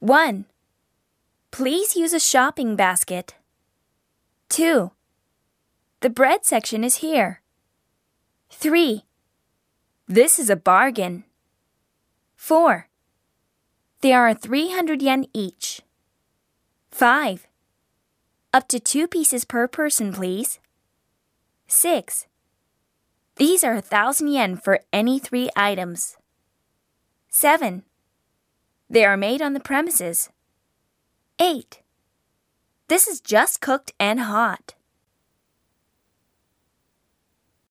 1. Please use a shopping basket. 2. The bread section is here. 3. This is a bargain. 4. They are 300 yen each. 5. Up to two pieces per person, please. 6. These are a thousand yen for any three items. 7. They are made on the premises. 8. This is just cooked and hot.